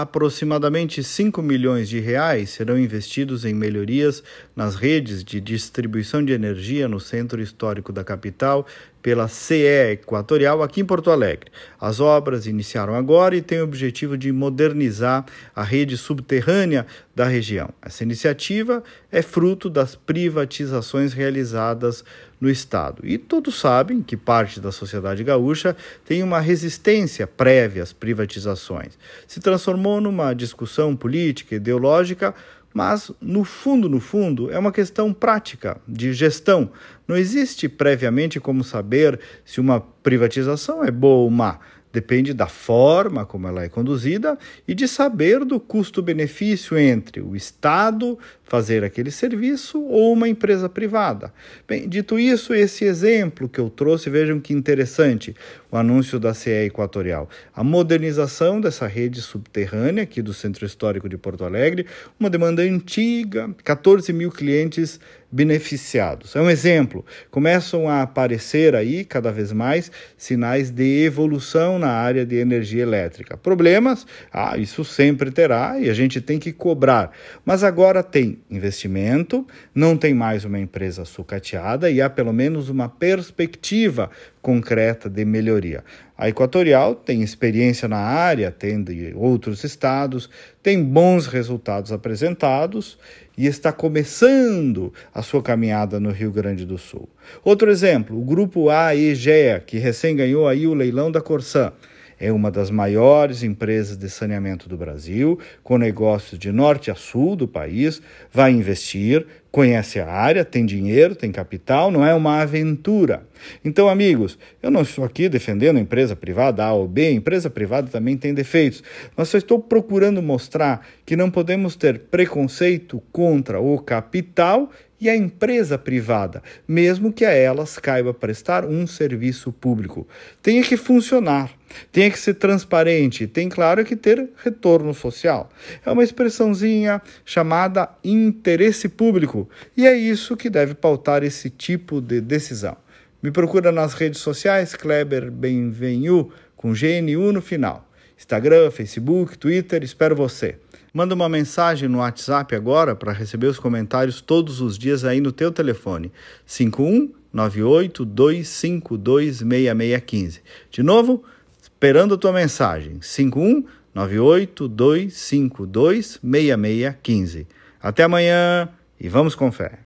aproximadamente 5 milhões de reais serão investidos em melhorias nas redes de distribuição de energia no centro histórico da capital pela CE Equatorial aqui em Porto Alegre. As obras iniciaram agora e têm o objetivo de modernizar a rede subterrânea da região. Essa iniciativa é fruto das privatizações realizadas no Estado. E todos sabem que parte da sociedade gaúcha tem uma resistência prévia às privatizações. Se transformou numa discussão política, ideológica, mas no fundo, no fundo, é uma questão prática de gestão. Não existe previamente como saber se uma privatização é boa ou má. Depende da forma como ela é conduzida e de saber do custo-benefício entre o Estado fazer aquele serviço ou uma empresa privada. Bem, dito isso, esse exemplo que eu trouxe, vejam que interessante, o anúncio da CE Equatorial. A modernização dessa rede subterrânea aqui do Centro Histórico de Porto Alegre, uma demanda antiga, 14 mil clientes beneficiados. É um exemplo. Começam a aparecer aí cada vez mais sinais de evolução na área de energia elétrica. Problemas? Ah, isso sempre terá e a gente tem que cobrar. Mas agora tem investimento, não tem mais uma empresa sucateada e há pelo menos uma perspectiva concreta de melhoria. A Equatorial tem experiência na área, tem de outros estados, tem bons resultados apresentados e está começando a sua caminhada no Rio Grande do Sul. Outro exemplo, o grupo AEGEA, que recém ganhou aí o leilão da Corsã é uma das maiores empresas de saneamento do Brasil, com negócios de norte a sul do país, vai investir, conhece a área, tem dinheiro, tem capital, não é uma aventura. Então, amigos, eu não estou aqui defendendo a empresa privada A ou B, a empresa privada também tem defeitos, mas só estou procurando mostrar que não podemos ter preconceito contra o capital e a empresa privada, mesmo que a elas caiba prestar um serviço público. Tenha que funcionar, tenha que ser transparente, tem claro que ter retorno social. É uma expressãozinha chamada interesse público e é isso que deve pautar esse tipo de decisão. Me procura nas redes sociais, Kleber Benvenu, com GNU no final. Instagram, Facebook, Twitter, espero você. Manda uma mensagem no WhatsApp agora para receber os comentários todos os dias aí no teu telefone. 5198-252-6615. De novo, esperando a tua mensagem. 5198-252-6615. Até amanhã e vamos com fé.